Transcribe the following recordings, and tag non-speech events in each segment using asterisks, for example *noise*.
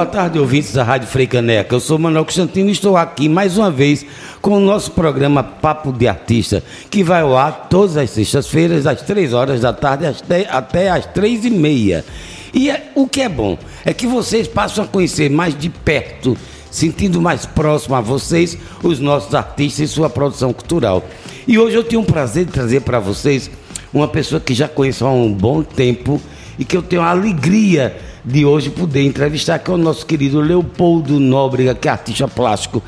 Boa tarde, ouvintes da Rádio Freicaneca. Eu sou Manuel Constantino e estou aqui mais uma vez com o nosso programa Papo de Artista, que vai ao ar todas as sextas-feiras, às três horas da tarde até às três e meia. E é, o que é bom é que vocês passam a conhecer mais de perto, sentindo mais próximo a vocês, os nossos artistas e sua produção cultural. E hoje eu tenho um prazer de trazer para vocês uma pessoa que já conheço há um bom tempo e que eu tenho a alegria de hoje poder entrevistar, que é o nosso querido Leopoldo Nóbrega, que é artista plástico.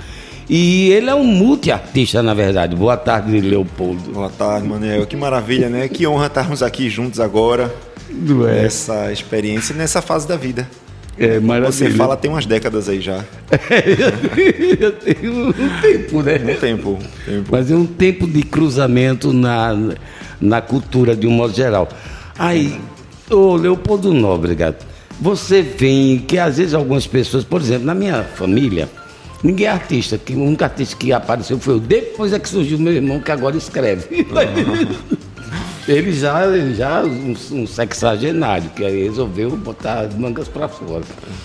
E ele é um multiartista, na verdade. Boa tarde, Leopoldo. Boa tarde, Manel. Que maravilha, né? Que honra estarmos aqui juntos agora. É. Nessa experiência, nessa fase da vida. É. Você fala tem umas décadas aí já. *laughs* eu tenho um tempo, né? Um tempo, tempo. Mas é um tempo de cruzamento na, na cultura de um modo geral. Aí, ô Leopoldo Nóbrega, você vem que às vezes algumas pessoas, por exemplo, na minha família, ninguém é artista, que o único artista que apareceu foi eu. Depois é que surgiu meu irmão que agora escreve. ele já, ele já um, um sexagenário, que aí resolveu botar as mangas para fora.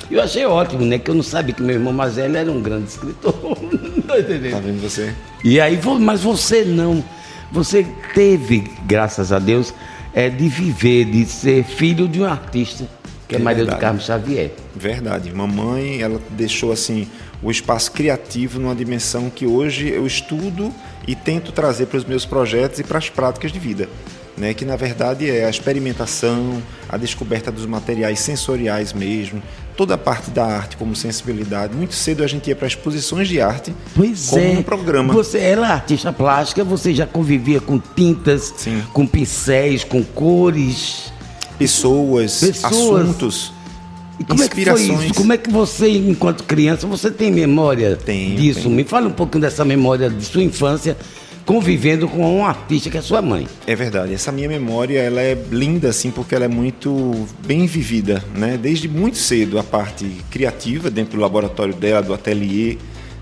Eu achei ótimo, né? Que eu não sabia que meu irmão mais velho era um grande escritor. *laughs* tá vendo você? E aí, mas você não. Você teve, graças a Deus, é, de viver, de ser filho de um artista que é, é Maria do Carmo Xavier. Verdade. Mamãe, ela deixou assim o espaço criativo numa dimensão que hoje eu estudo e tento trazer para os meus projetos e para as práticas de vida. Né, que na verdade é a experimentação, a descoberta dos materiais sensoriais mesmo, toda a parte da arte como sensibilidade. Muito cedo a gente ia para exposições de arte pois como é. um programa. Você era é artista plástica, você já convivia com tintas, Sim. com pincéis, com cores pessoas, pessoas. assuntos. E como inspirações. É que foi isso? Como é que você, enquanto criança, você tem memória tenho, disso? Tenho. Me fala um pouquinho dessa memória de sua infância convivendo com um artista que é sua mãe. É verdade. Essa minha memória, ela é linda assim porque ela é muito bem vivida, né? Desde muito cedo a parte criativa dentro do laboratório dela, do ateliê,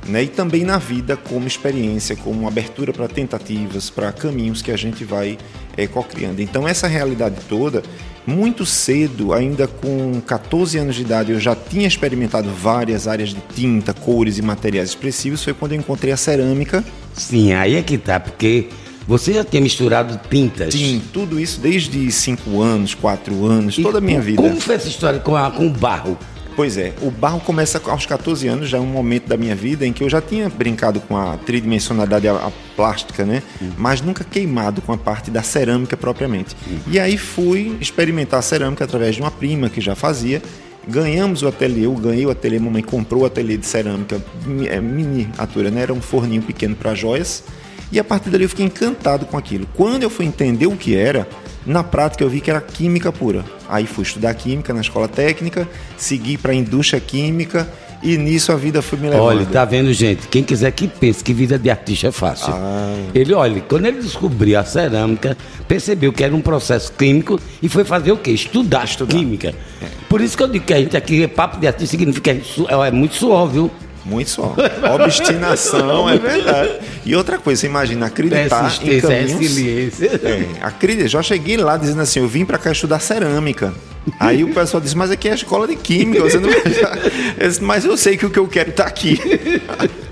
né? E também na vida como experiência, como abertura para tentativas, para caminhos que a gente vai é, co-criando. Então essa realidade toda muito cedo, ainda com 14 anos de idade, eu já tinha experimentado várias áreas de tinta, cores e materiais expressivos. Foi quando eu encontrei a cerâmica. Sim, aí é que tá, porque você já tinha misturado tintas? Sim, tudo isso desde 5 anos, 4 anos, e toda a minha vida. Como foi essa história com, a, com o barro? Pois é, o barro começa aos 14 anos, já é um momento da minha vida em que eu já tinha brincado com a tridimensionalidade a, a plástica, né? Uhum. Mas nunca queimado com a parte da cerâmica propriamente. Uhum. E aí fui experimentar a cerâmica através de uma prima que já fazia. Ganhamos o ateliê, eu ganhei o ateliê, mamãe comprou o ateliê de cerâmica, é, miniatura, né? Era um forninho pequeno para joias. E a partir dali eu fiquei encantado com aquilo. Quando eu fui entender o que era, na prática eu vi que era química pura. Aí fui estudar química na escola técnica, segui para a indústria química e nisso a vida foi me levando. Olha, tá vendo, gente? Quem quiser que pense que vida de artista é fácil. Ah. Ele, olha, quando ele descobriu a cerâmica, percebeu que era um processo químico e foi fazer o quê? Estudar, Estudar. química. É. Por isso que eu digo que a gente aqui, papo de artista significa é, é muito suor, viu? Muito só. Obstinação, é verdade. E outra coisa, você imagina, acreditar em caminhos... resiliência. É, acredita, já cheguei lá dizendo assim, eu vim para cá estudar cerâmica. Aí o pessoal disse, mas aqui é a escola de química, você não disse, mas eu sei que o que eu quero está aqui. *laughs*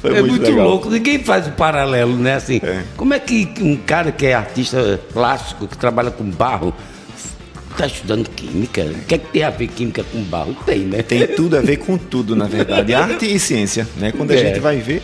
Foi é muito, muito louco, ninguém faz o paralelo, né? Assim, é. Como é que um cara que é artista plástico, que trabalha com barro, está estudando química. O que é que tem a ver química com barro? Tem, né? Tem tudo a ver com tudo, na verdade. Arte e ciência, né? Quando a é. gente vai ver.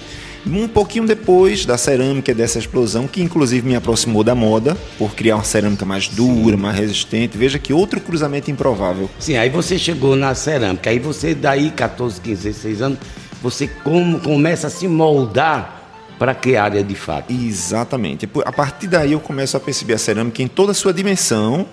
Um pouquinho depois da cerâmica, dessa explosão, que inclusive me aproximou da moda, por criar uma cerâmica mais dura, Sim. mais resistente. Veja que outro cruzamento improvável. Sim, aí você chegou na cerâmica, aí você, daí 14, 15, 16 anos, você como, começa a se moldar para que área de fato? Exatamente. A partir daí eu começo a perceber a cerâmica em toda a sua dimensão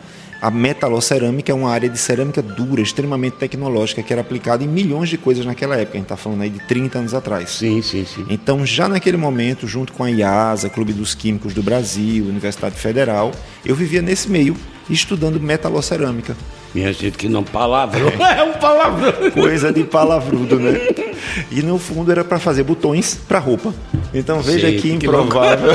a metalocerâmica é uma área de cerâmica dura, extremamente tecnológica, que era aplicada em milhões de coisas naquela época. A gente está falando aí de 30 anos atrás. Sim, sim, sim. Então, já naquele momento, junto com a IASA, Clube dos Químicos do Brasil, Universidade Federal, eu vivia nesse meio, estudando metalocerâmica. Minha gente, que não palavrão. É, *laughs* é um palavrão. Coisa de palavrudo, né? E no fundo era para fazer botões para roupa. Então veja que improvável.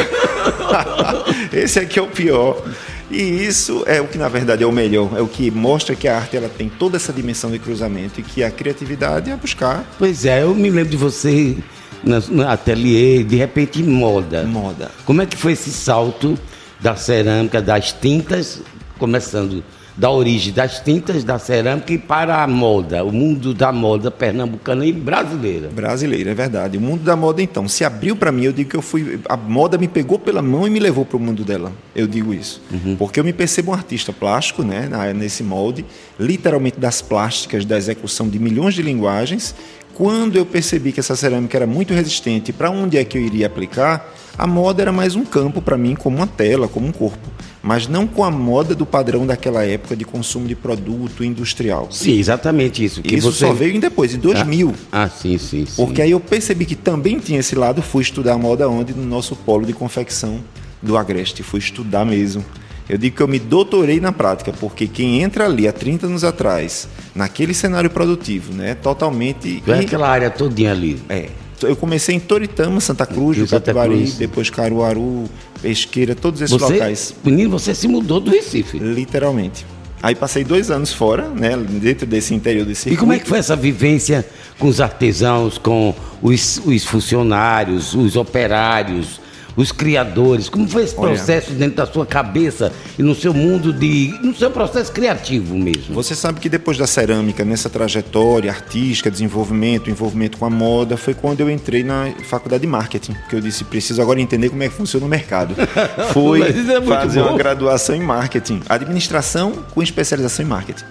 Que *laughs* Esse aqui é o pior. E isso é o que na verdade é o melhor, é o que mostra que a arte ela tem toda essa dimensão de cruzamento e que a criatividade é buscar. Pois é, eu me lembro de você no ateliê, de repente moda. Moda. Como é que foi esse salto da cerâmica, das tintas, começando da origem das tintas da cerâmica e para a moda, o mundo da moda pernambucana e brasileira. Brasileira, é verdade. O mundo da moda, então, se abriu para mim, eu digo que eu fui. A moda me pegou pela mão e me levou para o mundo dela. Eu digo isso. Uhum. Porque eu me percebo um artista plástico, né, nesse molde, literalmente das plásticas, da execução de milhões de linguagens. Quando eu percebi que essa cerâmica era muito resistente, para onde é que eu iria aplicar? A moda era mais um campo para mim, como uma tela, como um corpo mas não com a moda do padrão daquela época de consumo de produto industrial. Sim, exatamente isso. Que isso você... só veio depois, em 2000. Ah, ah sim, sim, sim. Porque aí eu percebi que também tinha esse lado, fui estudar moda onde? No nosso polo de confecção do Agreste, fui estudar mesmo. Eu digo que eu me doutorei na prática, porque quem entra ali há 30 anos atrás, naquele cenário produtivo, né, totalmente... É aquela área todinha ali. É, eu comecei em Toritama, Santa Cruz, Capivari, depois Caruaru, Pesqueira, todos esses você, locais. Menino, você se mudou do Recife. Literalmente. Aí passei dois anos fora, né, dentro desse interior desse circuito. E como é que foi essa vivência com os artesãos, com os, os funcionários, os operários, os criadores? Como foi esse processo Olha, dentro da sua cabeça e no seu mundo de. no seu processo criativo mesmo? Você sabe que depois da cerâmica, nessa trajetória artística, desenvolvimento, envolvimento com a moda, foi quando eu entrei na faculdade de marketing, que eu disse, preciso agora entender como é que funciona o mercado. *laughs* Foi é fazer bom. uma graduação em marketing, administração com especialização em marketing.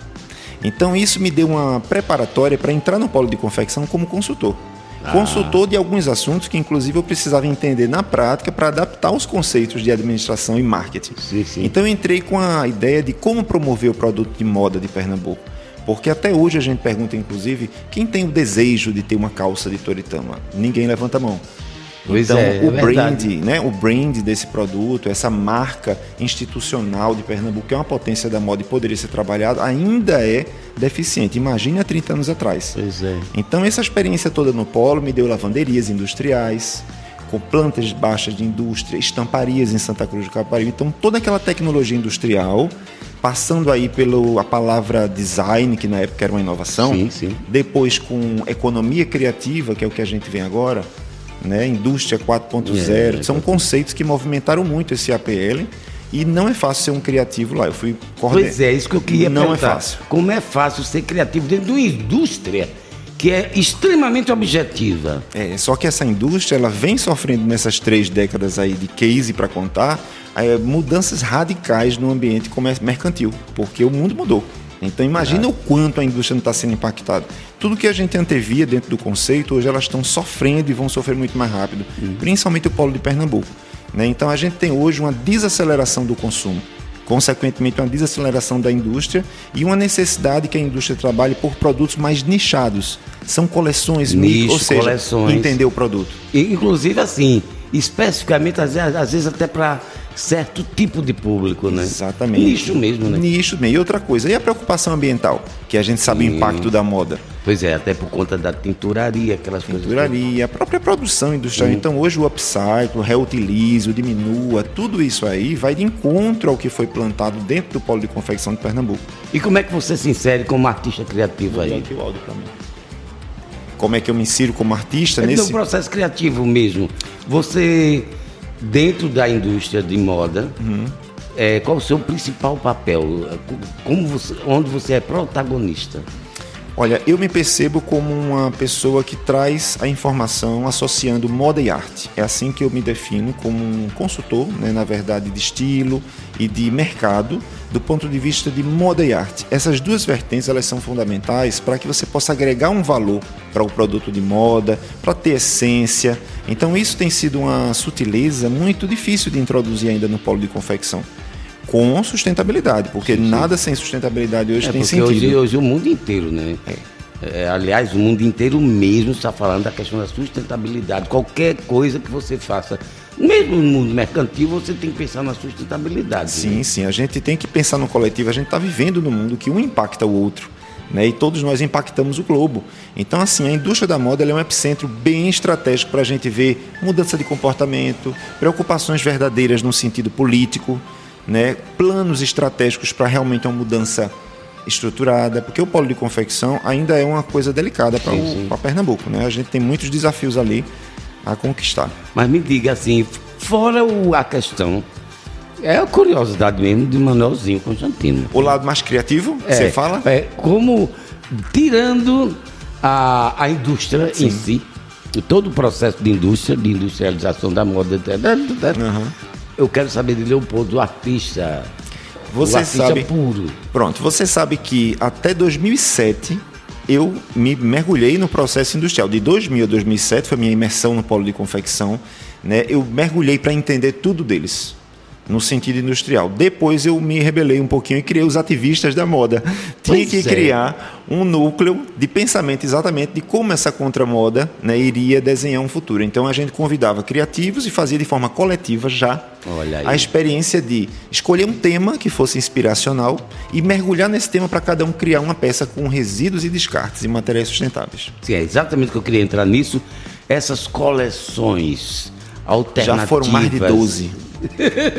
Então isso me deu uma preparatória para entrar no polo de confecção como consultor. Ah. Consultor de alguns assuntos que, inclusive, eu precisava entender na prática para adaptar os conceitos de administração e marketing. Sim, sim. Então, eu entrei com a ideia de como promover o produto de moda de Pernambuco. Porque até hoje a gente pergunta, inclusive, quem tem o desejo de ter uma calça de Toritama? Ninguém levanta a mão. Pois então, é, é o brand, né, o brand desse produto, essa marca institucional de Pernambuco, que é uma potência da moda e poderia ser trabalhado, ainda é deficiente. Imagine há 30 anos atrás. Pois é. Então, essa experiência toda no polo me deu lavanderias industriais, com plantas baixas de indústria, estamparias em Santa Cruz do Caparibe. Então, toda aquela tecnologia industrial, passando aí pela palavra design, que na época era uma inovação, sim, sim. depois com economia criativa, que é o que a gente vem agora, né? Indústria 4.0, é, são conceitos que movimentaram muito esse APL. E não é fácil ser um criativo lá. Eu fui coordenador. Pois é, isso que eu queria Não é perguntar. é fácil. Como é fácil ser criativo dentro de uma indústria que é extremamente objetiva. É, só que essa indústria ela vem sofrendo nessas três décadas aí de case para contar é, mudanças radicais no ambiente mercantil, porque o mundo mudou. Então imagina o quanto a indústria não está sendo impactada. Tudo que a gente antevia dentro do conceito, hoje elas estão sofrendo e vão sofrer muito mais rápido, uhum. principalmente o polo de Pernambuco. Né? Então a gente tem hoje uma desaceleração do consumo, consequentemente uma desaceleração da indústria e uma necessidade que a indústria trabalhe por produtos mais nichados. São coleções, Nicho, ou seja, coleções. entender o produto. E, inclusive assim, especificamente às vezes, às vezes até para certo tipo de público, né? Exatamente. Nicho mesmo, né? Nicho mesmo. E outra coisa, e a preocupação ambiental? Que a gente sabe Sim. o impacto da moda. Pois é, até por conta da tinturaria, aquelas tinturaria, coisas. Tinturaria, a própria produção industrial. Então hoje o upcycle, o reutilize, o diminua, tudo isso aí vai de encontro ao que foi plantado dentro do polo de confecção de Pernambuco. E como é que você se insere como artista criativo aí? Aqui o áudio pra mim. Como é que eu me insiro como artista é nesse... processo criativo mesmo. Você dentro da indústria de moda, uhum. é, qual o seu principal papel? Como você, onde você é protagonista? Olha, eu me percebo como uma pessoa que traz a informação associando moda e arte. É assim que eu me defino como um consultor, né, na verdade, de estilo e de mercado, do ponto de vista de moda e arte. Essas duas vertentes elas são fundamentais para que você possa agregar um valor para o produto de moda, para ter essência. Então isso tem sido uma sutileza muito difícil de introduzir ainda no polo de confecção com sustentabilidade, porque sim, sim. nada sem sustentabilidade hoje é, tem sentido. Hoje, hoje o mundo inteiro, né? É. É, aliás, o mundo inteiro mesmo está falando da questão da sustentabilidade. Qualquer coisa que você faça, mesmo no mundo mercantil, você tem que pensar na sustentabilidade. Sim, né? sim. A gente tem que pensar no coletivo. A gente está vivendo no mundo que um impacta o outro. Né? E todos nós impactamos o globo. Então, assim, a indústria da moda é um epicentro bem estratégico para a gente ver mudança de comportamento, preocupações verdadeiras no sentido político, né, planos estratégicos para realmente uma mudança estruturada, porque o polo de confecção ainda é uma coisa delicada para Pernambuco. Né? A gente tem muitos desafios ali a conquistar. Mas me diga assim, fora o, a questão, é a curiosidade mesmo de Manuelzinho Constantino. O lado mais criativo, é, você fala? É, como tirando a, a indústria Sim. em si, todo o processo de indústria, de industrialização da moda, uhum. Eu quero saber de Leopoldo, o artista, você o artista sabe, puro. Pronto, você sabe que até 2007 eu me mergulhei no processo industrial. De 2000 a 2007 foi minha imersão no polo de confecção. Né? Eu mergulhei para entender tudo deles no sentido industrial. Depois eu me rebelei um pouquinho e criei os ativistas da moda. Tinha pois que é. criar um núcleo de pensamento exatamente de como essa contramoda né, iria desenhar um futuro. Então a gente convidava criativos e fazia de forma coletiva já a experiência de escolher um tema que fosse inspiracional e mergulhar nesse tema para cada um criar uma peça com resíduos e descartes e materiais sustentáveis. Sim, é exatamente que eu queria entrar nisso. Essas coleções alternativas. Já foram mais de 12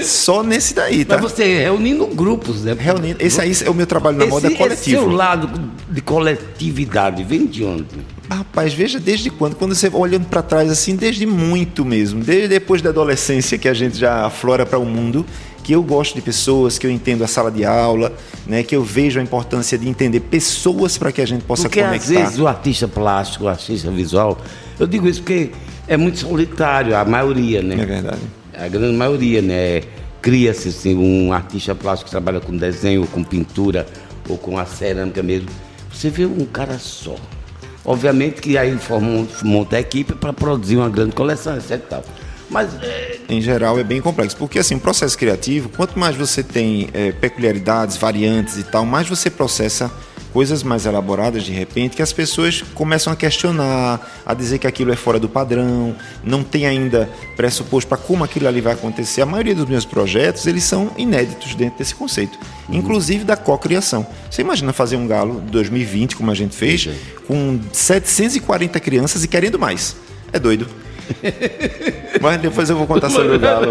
só nesse daí, tá? Mas você reunindo grupos, né? Reunindo. Esse aí é o meu trabalho na esse, moda coletivo. Esse seu lado de coletividade vem de onde? Rapaz, veja desde quando. Quando você olhando para trás assim, desde muito mesmo. Desde depois da adolescência que a gente já aflora para o mundo, que eu gosto de pessoas, que eu entendo a sala de aula, né, que eu vejo a importância de entender pessoas para que a gente possa porque conectar. Porque às vezes o artista plástico, o artista visual, eu digo isso porque é muito solitário, a maioria, né? É verdade a grande maioria, né? Cria-se assim, um artista plástico que trabalha com desenho, com pintura ou com a cerâmica mesmo. Você vê um cara só. Obviamente que aí monta a equipe para produzir uma grande coleção, etc. Tal. Mas é... em geral é bem complexo, porque assim, o processo criativo, quanto mais você tem é, peculiaridades, variantes e tal, mais você processa coisas mais elaboradas de repente que as pessoas começam a questionar, a dizer que aquilo é fora do padrão, não tem ainda pressuposto para como aquilo ali vai acontecer. A maioria dos meus projetos, eles são inéditos dentro desse conceito, uhum. inclusive da cocriação. Você imagina fazer um galo 2020 como a gente fez, com 740 crianças e querendo mais. É doido. *laughs* Mas depois eu vou contar sobre o Galo.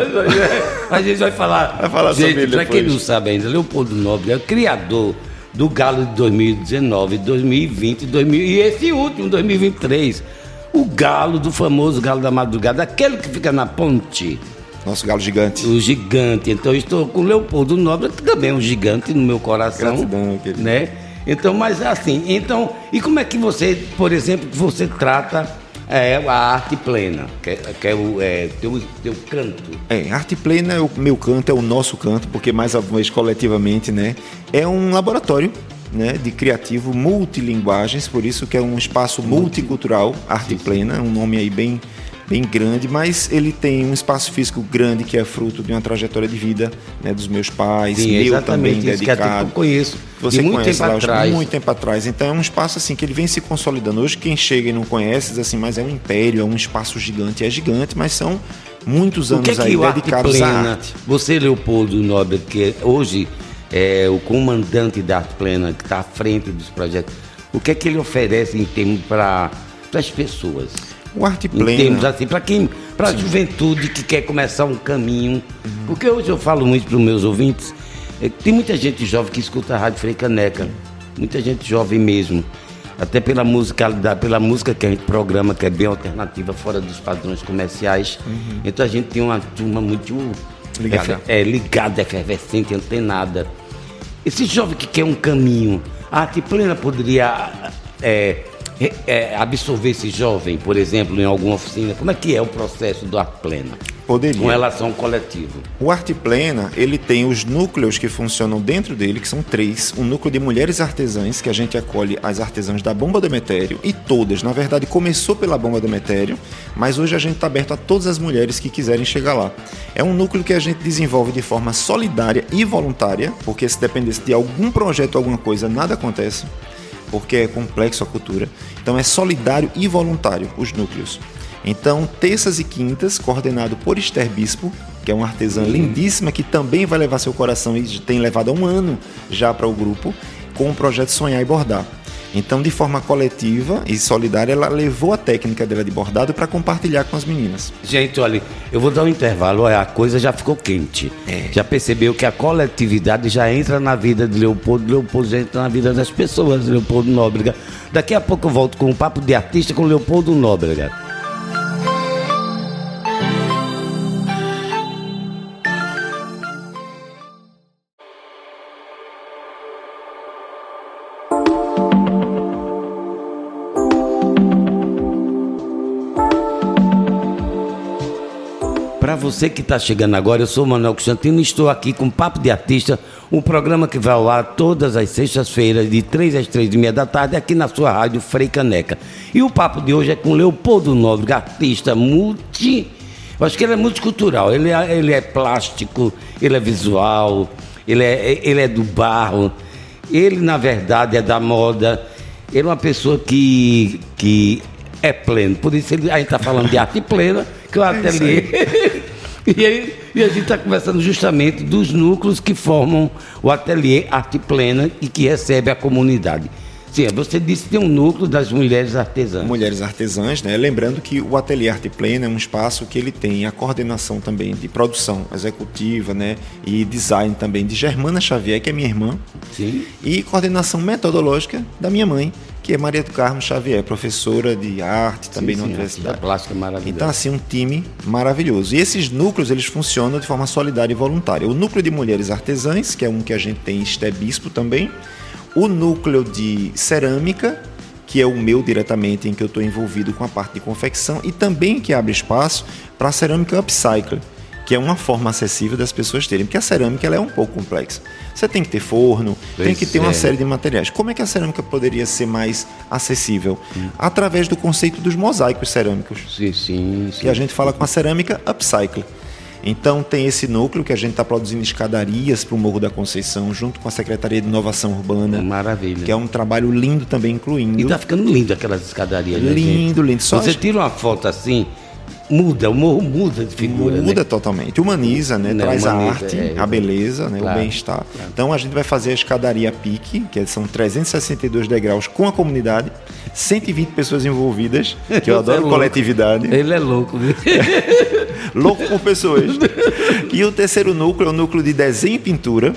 A gente vai falar. Vai falar gente, sobre ele. Para quem não sabe ainda, Leopoldo Nobre é o criador do Galo de 2019, 2020 2000, e esse último, 2023. O galo do famoso Galo da Madrugada, aquele que fica na ponte. Nosso galo gigante. O gigante. Então eu estou com o Leopoldo Nobre, que também é um gigante no meu coração. Gratidão, querido. Né? Então, mas assim, então, e como é que você, por exemplo, você trata é a arte plena, que é, que é o é, teu, teu canto. É, arte plena é o meu canto, é o nosso canto, porque mais uma vez coletivamente, né? É um laboratório né, de criativo multilinguagens, por isso que é um espaço multicultural, arte plena, um nome aí bem bem grande, mas ele tem um espaço físico grande que é fruto de uma trajetória de vida né, dos meus pais, Sim, meu também dedicado. Que eu conheço. Você muito conhece tempo lá, atrás. muito tempo atrás. Então é um espaço assim que ele vem se consolidando. Hoje quem chega e não conhece diz assim, mas é um império, é um espaço gigante, é gigante, mas são muitos anos o que é que aí o dedicados plena, à arte. Você Leopoldo Nobre, que hoje é o comandante da Arte Plena, que está à frente dos projetos, o que é que ele oferece em termos para as pessoas? O arte plena. Em termos assim, para quem, para a juventude que quer começar um caminho. Uhum. Porque hoje eu falo muito para os meus ouvintes, é, tem muita gente jovem que escuta a Rádio Frei Caneca. Muita gente jovem mesmo. Até pela musicalidade, pela música que a gente programa, que é bem alternativa, fora dos padrões comerciais. Uhum. Então a gente tem uma turma muito ligada, é, ligada efervescente, antenada. Esse jovem que quer um caminho, a arte plena poderia é, é, absorver esse jovem, por exemplo, em alguma oficina? Como é que é o processo do Arte Plena? Poderia. Com relação ao coletivo. O Arte Plena, ele tem os núcleos que funcionam dentro dele, que são três. Um núcleo de mulheres artesãs, que a gente acolhe as artesãs da Bomba do Emetério, e todas, na verdade, começou pela Bomba do Emetério, mas hoje a gente está aberto a todas as mulheres que quiserem chegar lá. É um núcleo que a gente desenvolve de forma solidária e voluntária, porque se dependesse de algum projeto, alguma coisa, nada acontece porque é complexo a cultura. Então é solidário e voluntário os núcleos. Então, terças e quintas, coordenado por Esther Bispo, que é uma artesã uhum. lindíssima que também vai levar seu coração e tem levado há um ano já para o grupo, com o projeto Sonhar e Bordar. Então, de forma coletiva e solidária, ela levou a técnica dela de bordado para compartilhar com as meninas. Gente, olha, eu vou dar um intervalo, olha, a coisa já ficou quente. É. Já percebeu que a coletividade já entra na vida de Leopoldo, Leopoldo já entra na vida das pessoas, Leopoldo Nóbrega. Daqui a pouco eu volto com um papo de artista com Leopoldo Nóbrega. Você que está chegando agora, eu sou o Manuel Constantino e estou aqui com Papo de Artista, um programa que vai ao ar todas as sextas-feiras, de 3 às 3 e meia da tarde, aqui na sua rádio Frei Caneca. E o papo de hoje é com Leopoldo Nobre, artista multi. Eu acho que ele é multicultural, ele é, ele é plástico, ele é visual, ele é, ele é do barro, ele na verdade é da moda, ele é uma pessoa que, que é pleno. Por isso ele, a gente está falando de arte plena, que o é ateliê. *laughs* E, aí, e a gente está conversando justamente dos núcleos que formam o ateliê Arte Plena e que recebe a comunidade. Sim, você disse que tem um núcleo das mulheres artesãs. Mulheres artesãs, né? Lembrando que o Ateliê Arte Plena é um espaço que ele tem a coordenação também de produção executiva, né? E design também de Germana Xavier, que é minha irmã. Sim. E coordenação metodológica da minha mãe, que é Maria do Carmo Xavier, professora de arte também sim, na sim, universidade. plástica maravilhosa. Então, assim, um time maravilhoso. E esses núcleos, eles funcionam de forma solidária e voluntária. O núcleo de mulheres artesãs, que é um que a gente tem em Estebispo também. O núcleo de cerâmica, que é o meu diretamente, em que eu estou envolvido com a parte de confecção. E também que abre espaço para a cerâmica upcycle que é uma forma acessível das pessoas terem, porque a cerâmica ela é um pouco complexa. Você tem que ter forno, pois tem que ter é. uma série de materiais. Como é que a cerâmica poderia ser mais acessível? Hum. Através do conceito dos mosaicos cerâmicos. Sim, sim, sim. Que a gente fala com a cerâmica upcycle. Então tem esse núcleo que a gente está produzindo escadarias para o Morro da Conceição, junto com a Secretaria de Inovação Urbana. Maravilha. Que é um trabalho lindo também, incluindo. E está ficando lindo aquelas escadarias, né, Lindo, lindo. Só Você tira uma foto assim, muda, o morro muda de figura. Muda né? totalmente. Humaniza, né? Não, Traz humaniza, a arte, é, a beleza, né? Claro, o bem-estar. Claro. Então a gente vai fazer a escadaria pique, que são 362 degraus com a comunidade, 120 pessoas envolvidas, que eu adoro é coletividade. Ele é louco, viu? *laughs* louco por pessoas. *laughs* E o terceiro núcleo é o núcleo de desenho e pintura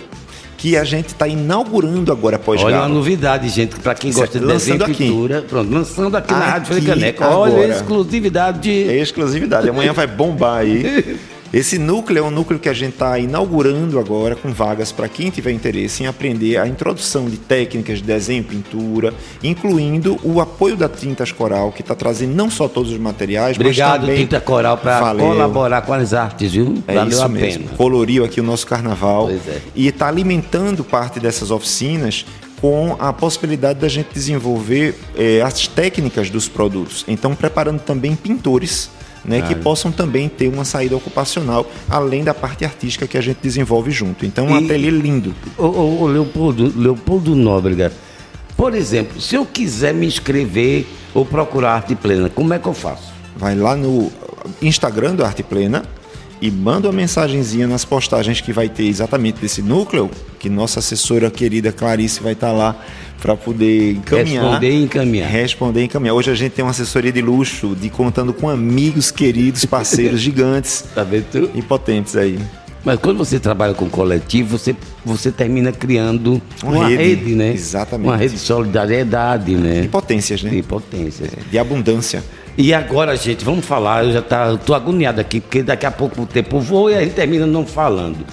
que a gente está inaugurando agora após Olha uma novidade, gente, para quem gosta de desenho e pintura. Pronto, lançando aqui, aqui na Rádio Fricaneca. Olha, exclusividade. É exclusividade. Amanhã vai bombar aí. *laughs* Esse núcleo é um núcleo que a gente está inaugurando agora com vagas para quem tiver interesse em aprender a introdução de técnicas de desenho e pintura, incluindo o apoio da Tintas Coral, que está trazendo não só todos os materiais, Obrigado, mas também... Tinta Coral, para colaborar com as artes, viu? É Valeu isso mesmo. Pena. Coloriu aqui o nosso carnaval é. e está alimentando parte dessas oficinas com a possibilidade da gente desenvolver é, as técnicas dos produtos. Então, preparando também pintores né, que possam também ter uma saída ocupacional, além da parte artística que a gente desenvolve junto. Então, um e, ateliê lindo. O Leopoldo, Leopoldo Nóbrega, por exemplo, se eu quiser me inscrever ou procurar Arte Plena, como é que eu faço? Vai lá no Instagram do Arte Plena, e manda uma mensagenzinha nas postagens que vai ter exatamente desse núcleo, que nossa assessora querida Clarice vai estar lá para poder encaminhar. Responder e encaminhar. Responder e encaminhar. Hoje a gente tem uma assessoria de luxo, de contando com amigos queridos, parceiros *laughs* gigantes tá vendo? e potentes aí. Mas quando você trabalha com coletivo, você, você termina criando uma, uma rede, rede, né? Exatamente. Uma rede de solidariedade, né? De potências, né? De potências. É, de abundância. E agora, gente, vamos falar. Eu já tá, tô agoniado aqui, porque daqui a pouco o tempo voa e a gente termina não falando.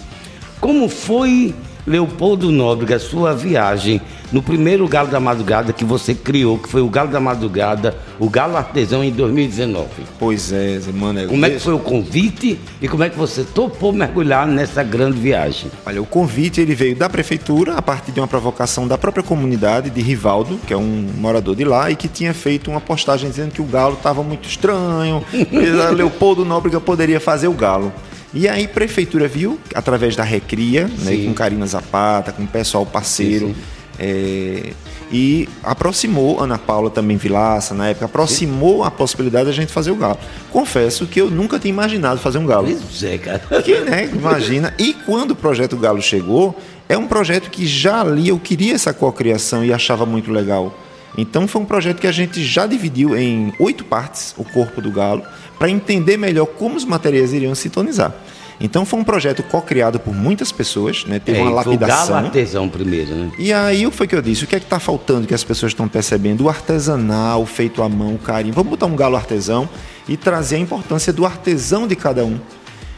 Como foi Leopoldo Nóbrega, sua viagem no primeiro Galo da Madrugada que você criou, que foi o Galo da Madrugada, o Galo Artesão em 2019. Pois é, mano. Como é que foi o convite e como é que você topou mergulhar nessa grande viagem? Olha, o convite ele veio da prefeitura a partir de uma provocação da própria comunidade de Rivaldo, que é um morador de lá e que tinha feito uma postagem dizendo que o galo estava muito estranho, *laughs* Leopoldo Nóbrega poderia fazer o galo. E aí a prefeitura viu, através da Recria, né, com Karina Zapata, com o pessoal parceiro, sim, sim. É, e aproximou Ana Paula também Vilaça na época, aproximou a possibilidade da gente fazer o galo. Confesso que eu nunca tinha imaginado fazer um galo. Pois é, cara. Que, né, imagina. E quando o projeto Galo chegou, é um projeto que já ali eu queria essa cocriação e achava muito legal. Então foi um projeto que a gente já dividiu em oito partes, o corpo do galo, para entender melhor como os materiais iriam sintonizar. Então foi um projeto co-criado por muitas pessoas, né? Teve É, uma foi o lapidação. galo artesão primeiro, né? E aí o que foi que eu disse? O que é que está faltando que as pessoas estão percebendo? O artesanal, feito à mão, o carinho. Vamos botar um galo artesão e trazer a importância do artesão de cada um.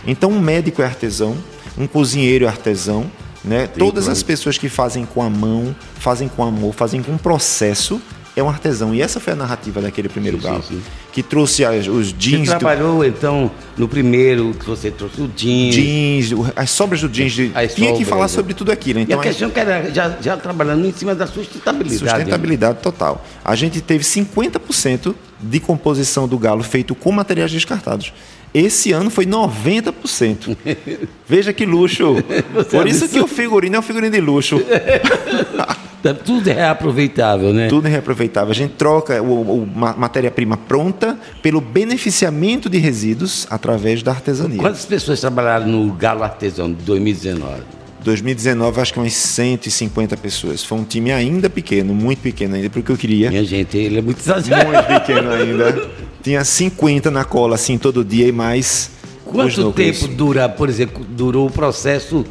Então um médico é artesão, um cozinheiro é artesão, né? Todas as pessoas que fazem com a mão, fazem com amor, fazem com processo, é um artesão. E essa foi a narrativa daquele primeiro Sim, galo. sim, sim. Que trouxe as- os Você jeans, do- trabalhou, então, no primeiro que você trouxe o jeans. jeans, as sobras do jeans. de- As tinha que falar né? sobre tudo aquilo. E Então a a- questão que era já, já trabalhando em cima da sustentabilidade. né? Sustentabilidade total. A gente teve 50% de composição do galo feito com materiais descartados. Esse ano foi 90%. *laughs* Veja que luxo. Por isso que o figurino é um figurino de luxo. Tá- Tudo é reaproveitável, né? Tudo é reaproveitável. A gente troca o, o ma- matéria-prima pronta pelo beneficiamento de resíduos através da artesania. Quantas pessoas trabalharam no Galo Artesão de 2019? 2019, acho que umas 150 pessoas. Foi um time ainda pequeno, muito pequeno ainda, porque eu queria. Minha gente, ele é muito exagerado. Muito pequeno ainda. *laughs* Tinha 50 na cola, assim, todo dia e mais. Quanto tempo dura, por exemplo, durou o processo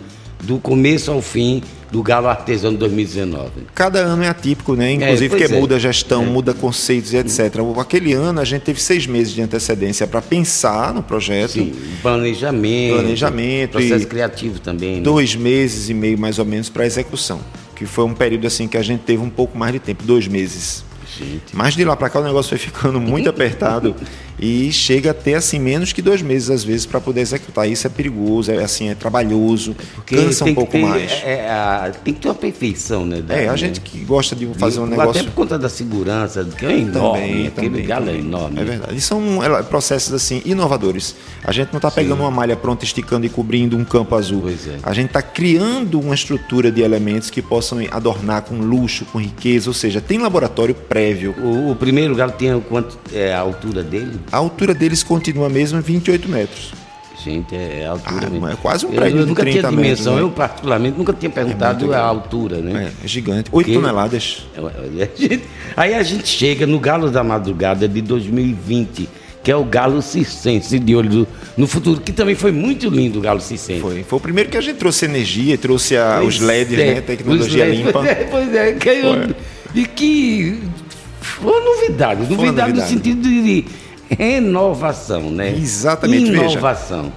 do começo ao fim do Galo Artesão de 2019? Cada ano é atípico, né? Inclusive pois porque é. muda a gestão, muda conceitos e etc. Aquele ano a gente teve seis meses de antecedência para pensar no projeto. Sim, planejamento. Planejamento Processo criativo também. né? Dois meses e meio mais ou menos para execução. Que foi um período assim que a gente teve um pouco mais de tempo, dois meses. Gente. Mas de lá para cá o negócio foi ficando muito *laughs* apertado e chega a ter assim menos que dois meses às vezes para poder executar. Isso é perigoso, é assim é trabalhoso, Porque cansa um tem pouco ter- mais. é- é a- tem que ter uma perfeição, né? da- É, a gente que gosta de fazer um Até negócio por conta da segurança, que é enorme. também, aquele também, galo é enorme. É verdade. E são ela- processos assim inovadores. A gente não está pegando uma malha pronta, esticando e cobrindo um campo azul. Pois é. A gente está criando uma estrutura de elementos que possam adornar com luxo, com riqueza. Ou seja, tem laboratório prévio. O, o primeiro galo tinha quanto é a altura dele? A altura deles continua a mesma, 28 metros. Gente, é, é a altura Ah, mesmo. é quase um Eu- prédio eu, de nunca 30 tinha dimensão, metros, né? eu particularmente nunca tinha perguntado muito a altura, né? É, é gigante. 8 Que- toneladas. *laughs* Aí a gente chega no Galo da Madrugada de 2020, que é o Galo Circense de olho do- no futuro, que também foi muito lindo o Galo Circense. Foi. Foi o primeiro que a gente trouxe energia, trouxe a- os LEDs, é, né? Tecnologia limpa. Pois é, pois é, que eu- e que foi uma novidade, uma novidade, no novidade. sentido de renovação, né? Exatamente, veja. Inovação.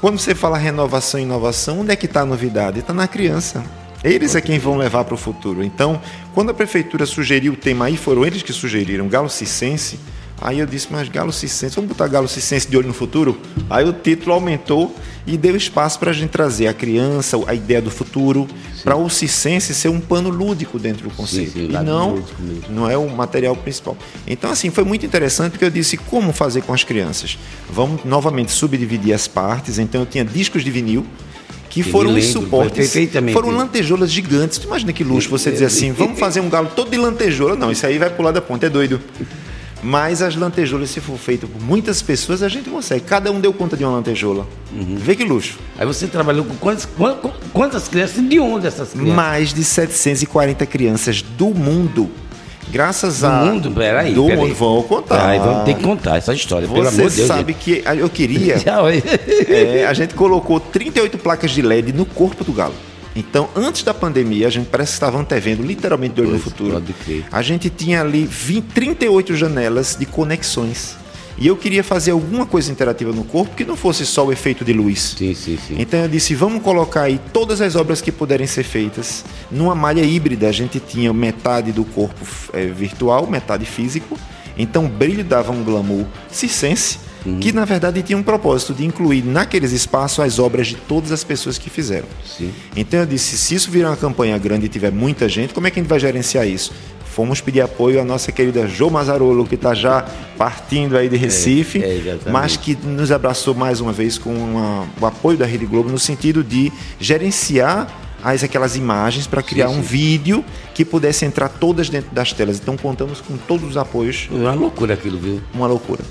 Quando você fala renovação e inovação, onde é que está a novidade? Está na criança. Eles é quem vão levar para o futuro. Então, quando a prefeitura sugeriu o tema aí, foram eles que sugeriram, Galo Cicense. Aí eu disse, mas Galo Cicense, vamos botar Galo Cicense de olho no futuro? Aí o título aumentou e deu espaço para a gente trazer a criança, a ideia do futuro, para o Cicense ser um pano lúdico dentro do conceito. sim, e lado não, não é o material principal. Então, assim, foi muito interessante porque eu disse como fazer com as crianças. Vamos novamente subdividir as partes. Então, eu tinha discos de vinil que foram me os lembro, suportes. Foram lantejoulas gigantes. Tu imagina que luxo você dizer assim, vamos fazer um galo todo de lantejoula. Não, isso aí vai pular da ponta, é doido. Mas as lantejoulas, se for feito por muitas pessoas, a gente consegue. Cada um deu conta de uma lantejoula. Uhum. Vê que luxo. Aí você trabalhou com quantas, quantas, quantas crianças de onde essas crianças? Mais de 740 crianças do mundo. Graças Do a. mundo? Peraí. Do peraí. mundo. Vou contar. Peraí, vamos ter que contar essa história, pelo Você amor de Deus. sabe que eu queria. *laughs* é, a gente colocou 38 placas de LED no corpo do galo. Então, antes da pandemia, a gente parece que estava antevendo literalmente de olho no futuro. A gente tinha ali 20, 38 janelas de conexões. E eu queria fazer alguma coisa interativa no corpo que não fosse só o efeito de luz. Sim, sim, sim. Então eu disse, vamos colocar aí todas as obras que puderem ser feitas numa malha híbrida. A gente tinha metade do corpo eh, virtual, metade físico. Então o brilho dava um glamour circense, que na verdade tinha um propósito de incluir naqueles espaços as obras de todas as pessoas que fizeram. Sim. Então eu disse, se isso virar uma campanha grande e tiver muita gente, como é que a gente vai gerenciar isso? Fomos pedir apoio à nossa querida Jo Mazarolo, que está já partindo aí de Recife, é, exatamente. mas que nos abraçou mais uma vez com uma- o apoio da Rede Globo no sentido de gerenciar as, aquelas imagens para criar Sim, um sim. vídeo que pudesse entrar todas dentro das telas. Então contamos com todos os apoios, uma loucura aquilo, viu? uma loucura.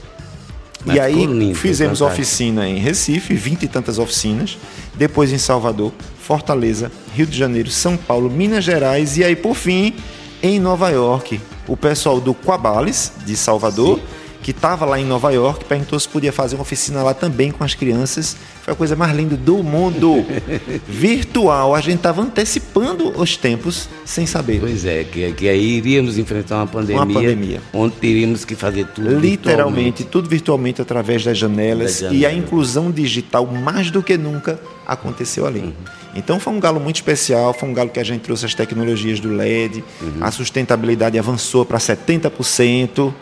Mas e aí lindo, fizemos fantástico. oficina em Recife, vinte e tantas oficinas, depois em Salvador, Fortaleza, Rio de Janeiro, São Paulo, Minas Gerais e aí por fim em Nova York. O pessoal do Quabales, de Salvador, Sim. Que estava lá em Nova York, perguntou se podia fazer uma oficina lá também com as crianças. Foi a coisa mais linda do mundo. *laughs* Virtual. A gente estava antecipando os tempos sem saber. Pois é, que, que aí iríamos enfrentar uma pandemia, uma pandemia. onde teríamos que fazer tudo Literalmente, tudo virtualmente através das janelas. das janelas. E a inclusão digital, mais do que nunca, aconteceu ali. Uhum. Então foi um galo muito especial, foi um galo que a gente trouxe as tecnologias do LED, uhum. a sustentabilidade avançou para 70%,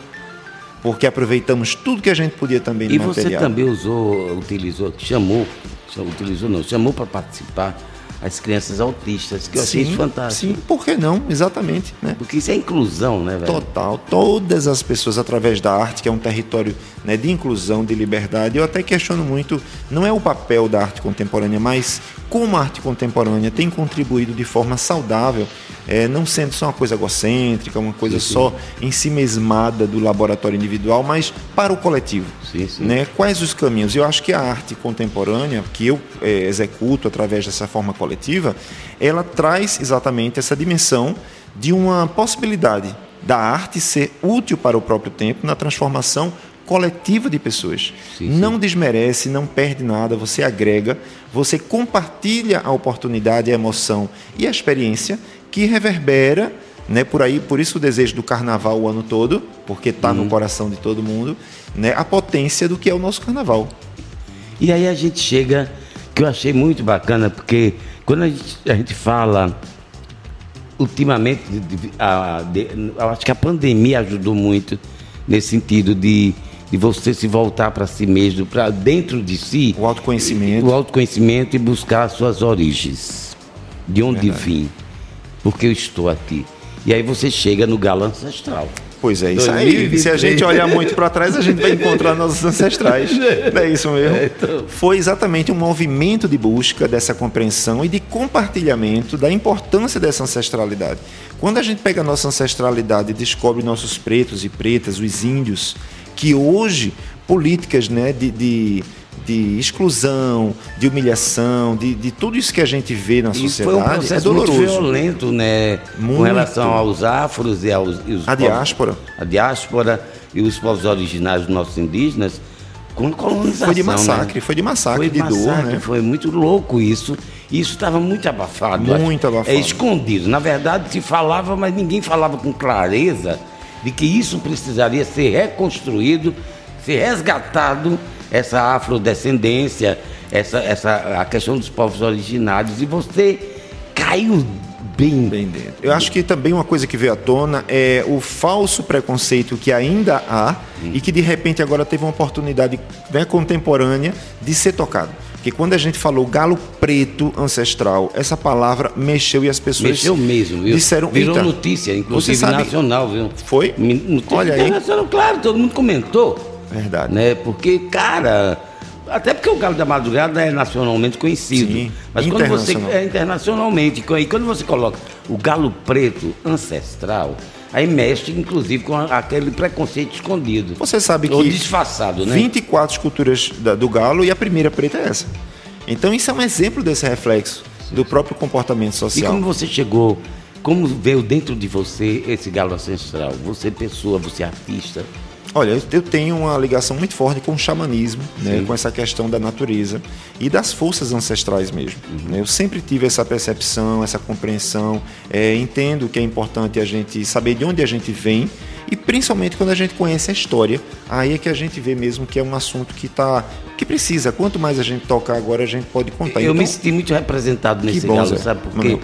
porque aproveitamos tudo que a gente podia também no material. E você também usou, utilizou, chamou, utilizou não, chamou para participar as crianças autistas, que eu sim, achei fantástico. Sim, por que não? Exatamente. Né? Porque isso é inclusão, né, velho? Total. Todas as pessoas, através da arte, que é um território né, de inclusão, de liberdade, eu até questiono muito, não é o papel da arte contemporânea, mas como a arte contemporânea tem contribuído de forma saudável, é, não sendo só uma coisa egocêntrica, uma coisa sim, sim. só em si mesmada do laboratório individual, mas para o coletivo. Sim, né? Quais os caminhos? Eu acho que a arte contemporânea, que eu é, executo através dessa forma coletiva, ela traz exatamente essa dimensão de uma possibilidade da arte ser útil para o próprio tempo na transformação coletiva de pessoas. Sim, sim. Não desmerece, não perde nada, você agrega, você compartilha a oportunidade, a emoção e a experiência que reverbera, né, por aí, por isso o desejo do carnaval o ano todo, porque está no uhum. coração de todo mundo, né, a potência do que é o nosso carnaval. E aí a gente chega, que eu achei muito bacana, porque quando a gente, a gente fala ultimamente, a, de, eu acho que a pandemia ajudou muito nesse sentido de de você se voltar para si mesmo, para dentro de si. O autoconhecimento. O autoconhecimento e buscar as suas origens. De onde Verdade. vim. Porque eu estou aqui. E aí você chega no galo ancestral. Pois é, isso aí. Se a gente olhar muito para trás, a gente vai encontrar nossos ancestrais. *laughs* Não é isso mesmo? É, então. Foi exatamente um movimento de busca dessa compreensão e de compartilhamento da importância dessa ancestralidade. Quando a gente pega a nossa ancestralidade e descobre nossos pretos e pretas, os índios, que hoje políticas né, de, de, de exclusão, de humilhação, de, de, tudo isso que a gente vê na sociedade foi um é processo é doloroso. muito violento, né, muito. com relação aos afros e aos e a diáspora, a diáspora e os povos originários nossos indígenas com colonização. Foi de massacre, né? foi de massacre, foi de massacre, dor, né? Foi muito louco isso. Isso estava muito abafado. Muito abafado. É escondido. Na verdade, se falava, mas ninguém falava com clareza de que isso precisaria ser reconstruído, ser resgatado, essa afrodescendência, essa, essa, a questão dos povos originários, e você caiu bem, bem dentro. Eu acho que também uma coisa que veio à tona é o falso preconceito que ainda há hum. e que de repente agora teve uma oportunidade né, contemporânea de ser tocado. Porque quando a gente falou galo preto ancestral, essa palavra mexeu e as pessoas. Mexeu mesmo, viu? Disseram, Virou notícia, inclusive nacional, viu? Foi? Notícia Olha aí. Claro, todo mundo comentou. Verdade. Né? Porque, cara. Até porque o galo da madrugada é nacionalmente conhecido. Sim, mas quando você é internacionalmente, e quando você coloca o galo preto ancestral, aí mexe inclusive com aquele preconceito escondido. Você sabe que. Ou disfarçado, né? 24 esculturas do galo e a primeira preta é essa. Então isso é um exemplo desse reflexo do próprio comportamento social. E como você chegou, como veio dentro de você esse galo ancestral? Você pessoa, você artista? Olha, eu tenho uma ligação muito forte com o xamanismo, né, com essa questão da natureza e das forças ancestrais mesmo. Uhum. Né? Eu sempre tive essa percepção, essa compreensão, é, entendo que é importante a gente saber de onde a gente vem e principalmente quando a gente conhece a história, aí é que a gente vê mesmo que é um assunto que tá, que precisa. Quanto mais a gente tocar agora, a gente pode contar. Eu então, me senti muito representado nesse bom, galo, sabe por quê?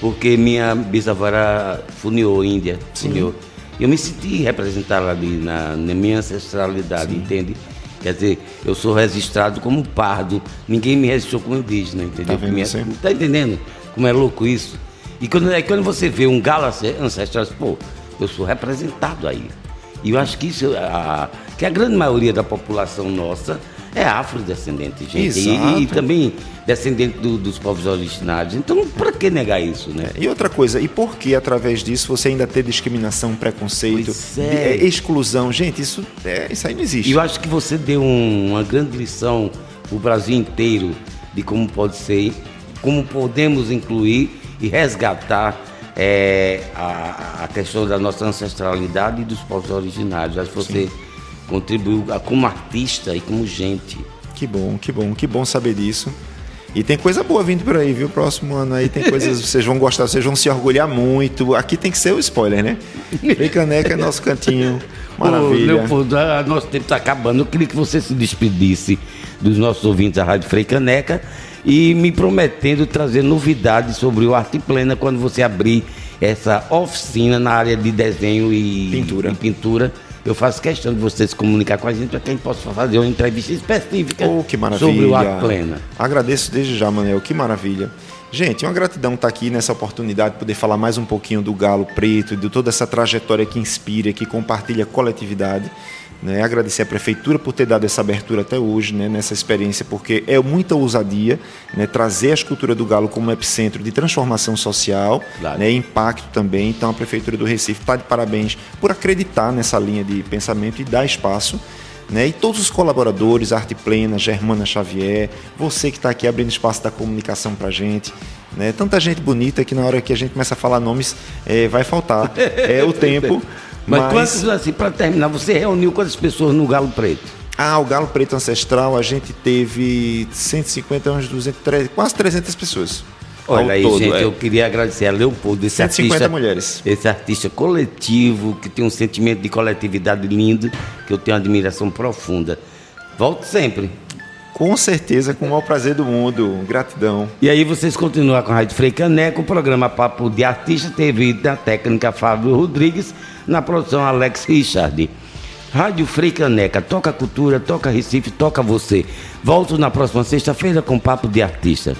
Porque minha bisavó era funiô, índia, funiô. Eu me senti representado ali na, na minha ancestralidade, Sim. entende? Quer dizer, eu sou registrado como pardo, ninguém me registrou como indígena, entendeu? Tá, minha, tá entendendo como é louco isso? E quando, é, quando você vê um galo ancestral, pô, eu sou representado aí. E eu acho que isso, a, que a grande maioria da população nossa é afrodescendente, gente. E, e, também descendente do, dos povos originários. Então, para que negar isso, né? E outra coisa, e por que através disso você ainda ter discriminação, preconceito, é. de, exclusão? Gente, isso, é, isso aí não existe. Eu acho que você deu um, uma grande lição o Brasil inteiro de como pode ser, como podemos incluir e resgatar é, a, a, questão da nossa ancestralidade e dos povos originários. Acho que você Sim. Contribuiu como artista e como gente. Que bom, que bom, que bom saber disso. E tem coisa boa vindo por aí, viu? Próximo ano aí tem coisas que *laughs* vocês vão gostar, vocês vão se orgulhar muito. Aqui tem que ser o spoiler, né? Frei Caneca é nosso cantinho. *laughs* Maravilha. Ô, Leopoldo, nosso tempo está acabando. Eu queria que você se despedisse dos nossos ouvintes da Rádio Frei Caneca e me prometendo trazer novidades sobre o Arte Plena quando você abrir essa oficina na área de desenho e pintura. E pintura eu faço questão de você se comunicar com a gente para que a gente possa fazer uma entrevista específica oh, sobre o Arte Plena. Agradeço desde já, Manel, que maravilha. Gente, uma gratidão estar aqui nessa oportunidade de poder falar mais um pouquinho do Galo Preto, de toda essa trajetória que inspira, que compartilha coletividade. Né, agradecer a prefeitura por ter dado essa abertura até hoje, né, nessa experiência, porque é muita ousadia né, trazer a escultura do Galo como epicentro de transformação social, claro. né, impacto também. Então a prefeitura do Recife está de parabéns por acreditar nessa linha de pensamento e dar espaço. Né, e todos os colaboradores, Arte Plena, Germana Xavier, você que está aqui abrindo espaço da comunicação para a gente, né, tanta gente bonita que na hora que a gente começa a falar nomes é, vai faltar *laughs* é, o tempo. Mas, Mas quantos, assim, para terminar, você reuniu quantas pessoas no Galo Preto? Ah, o Galo Preto Ancestral, a gente teve 150, uns 200, 300, quase 300 pessoas. Olha aí, todo, gente, é. eu queria agradecer a Leopoldo, esse 150 artista, mulheres. Esse artista coletivo, que tem um sentimento de coletividade lindo, que eu tenho uma admiração profunda. Volto sempre. Com certeza, com o maior prazer do mundo. Gratidão. E aí vocês continuam com a Rádio Frei Caneco, o programa Papo de Artista teve na técnica Fábio Rodrigues, na produção Alex Richard. Rádio Frei Caneca, toca cultura, toca Recife, toca você. Volto na próxima sexta-feira com Papo de Artista.